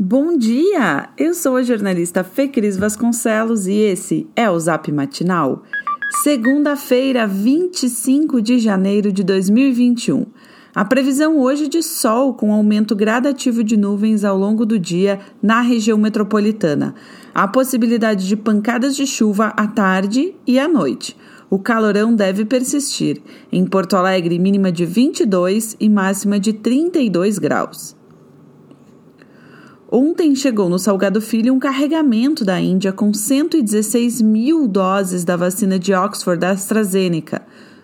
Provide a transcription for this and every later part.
Bom dia! Eu sou a jornalista Fê Cris Vasconcelos e esse é o Zap Matinal. Segunda-feira, 25 de janeiro de 2021. A previsão hoje de sol com aumento gradativo de nuvens ao longo do dia na região metropolitana. Há possibilidade de pancadas de chuva à tarde e à noite. O calorão deve persistir. Em Porto Alegre, mínima de 22 e máxima de 32 graus. Ontem chegou no Salgado Filho um carregamento da Índia com 116 mil doses da vacina de Oxford da AstraZeneca.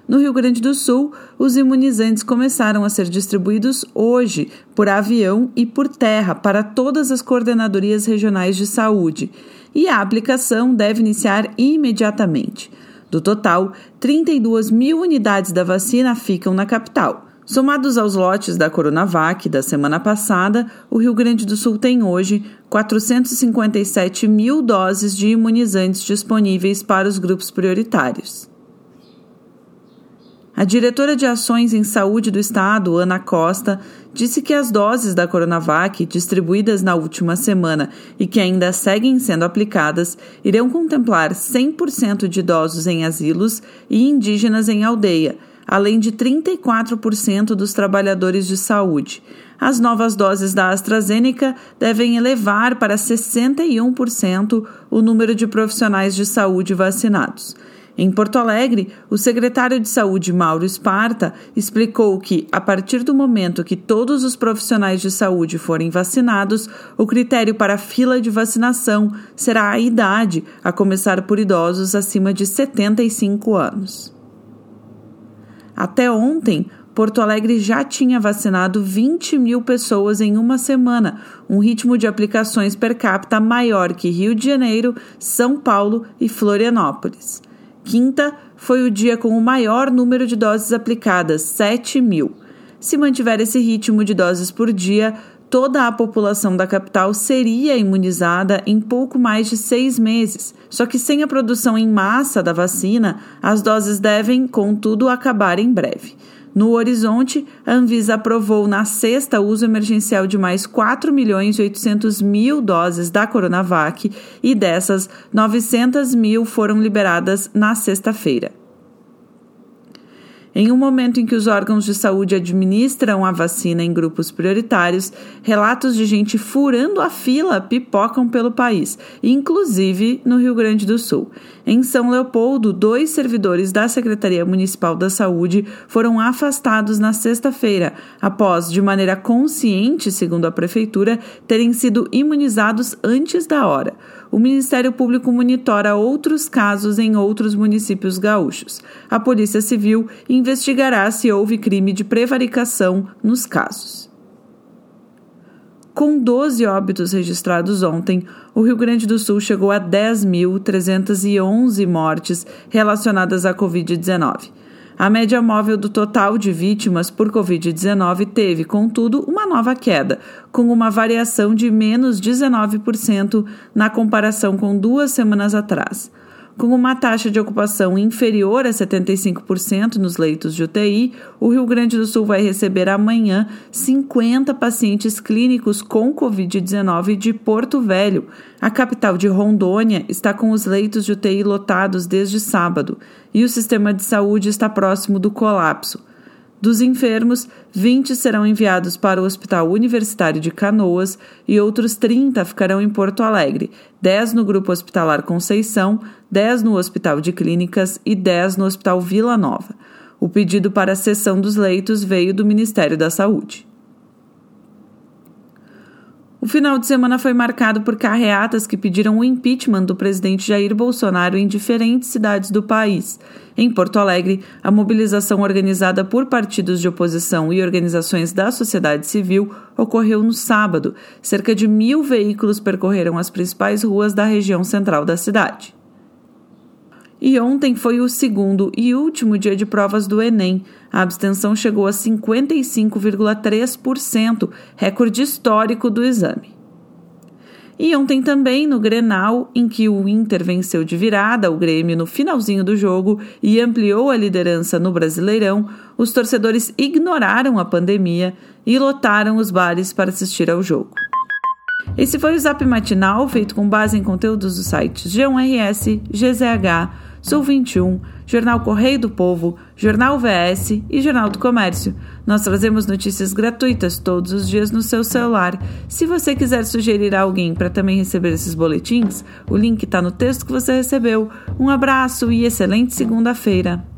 No Rio Grande do Sul, os imunizantes começaram a ser distribuídos hoje por avião e por terra para todas as coordenadorias regionais de saúde, e a aplicação deve iniciar imediatamente. Do total, 32 mil unidades da vacina ficam na capital. Somados aos lotes da Coronavac da semana passada, o Rio Grande do Sul tem hoje 457 mil doses de imunizantes disponíveis para os grupos prioritários. A diretora de Ações em Saúde do Estado, Ana Costa, disse que as doses da Coronavac distribuídas na última semana e que ainda seguem sendo aplicadas irão contemplar 100% de idosos em asilos e indígenas em aldeia além de 34% dos trabalhadores de saúde. As novas doses da AstraZeneca devem elevar para 61% o número de profissionais de saúde vacinados. Em Porto Alegre, o secretário de Saúde, Mauro Esparta, explicou que, a partir do momento que todos os profissionais de saúde forem vacinados, o critério para a fila de vacinação será a idade, a começar por idosos acima de 75 anos. Até ontem, Porto Alegre já tinha vacinado 20 mil pessoas em uma semana, um ritmo de aplicações per capita maior que Rio de Janeiro, São Paulo e Florianópolis. Quinta foi o dia com o maior número de doses aplicadas, 7 mil. Se mantiver esse ritmo de doses por dia, toda a população da capital seria imunizada em pouco mais de seis meses. Só que sem a produção em massa da vacina, as doses devem, contudo, acabar em breve. No horizonte, a Anvisa aprovou na sexta o uso emergencial de mais 4 milhões e 800 mil doses da Coronavac e dessas, 900 mil foram liberadas na sexta-feira. Em um momento em que os órgãos de saúde administram a vacina em grupos prioritários, relatos de gente furando a fila pipocam pelo país, inclusive no Rio Grande do Sul. Em São Leopoldo, dois servidores da Secretaria Municipal da Saúde foram afastados na sexta-feira, após, de maneira consciente, segundo a Prefeitura, terem sido imunizados antes da hora o Ministério Público monitora outros casos em outros municípios gaúchos. A Polícia Civil investigará se houve crime de prevaricação nos casos. Com 12 óbitos registrados ontem, o Rio Grande do Sul chegou a 10.311 mortes relacionadas à Covid-19. A média móvel do total de vítimas por Covid-19 teve, contudo, uma nova queda, com uma variação de menos 19% na comparação com duas semanas atrás. Com uma taxa de ocupação inferior a 75% nos leitos de UTI, o Rio Grande do Sul vai receber amanhã 50 pacientes clínicos com Covid-19 de Porto Velho. A capital de Rondônia está com os leitos de UTI lotados desde sábado e o sistema de saúde está próximo do colapso. Dos enfermos, 20 serão enviados para o Hospital Universitário de Canoas e outros 30 ficarão em Porto Alegre, 10 no Grupo Hospitalar Conceição, 10 no Hospital de Clínicas e 10 no Hospital Vila Nova. O pedido para a cessão dos leitos veio do Ministério da Saúde. O final de semana foi marcado por carreatas que pediram o impeachment do presidente Jair Bolsonaro em diferentes cidades do país. Em Porto Alegre, a mobilização organizada por partidos de oposição e organizações da sociedade civil ocorreu no sábado. Cerca de mil veículos percorreram as principais ruas da região central da cidade. E ontem foi o segundo e último dia de provas do Enem. A abstenção chegou a 55,3%, recorde histórico do exame. E ontem também no Grenal, em que o Inter venceu de virada o Grêmio no finalzinho do jogo e ampliou a liderança no Brasileirão, os torcedores ignoraram a pandemia e lotaram os bares para assistir ao jogo. Esse foi o Zap Matinal, feito com base em conteúdos dos sites G1RS, GZH, Sul 21, Jornal Correio do Povo, Jornal VS e Jornal do Comércio. Nós trazemos notícias gratuitas todos os dias no seu celular. Se você quiser sugerir a alguém para também receber esses boletins, o link está no texto que você recebeu. Um abraço e excelente segunda-feira.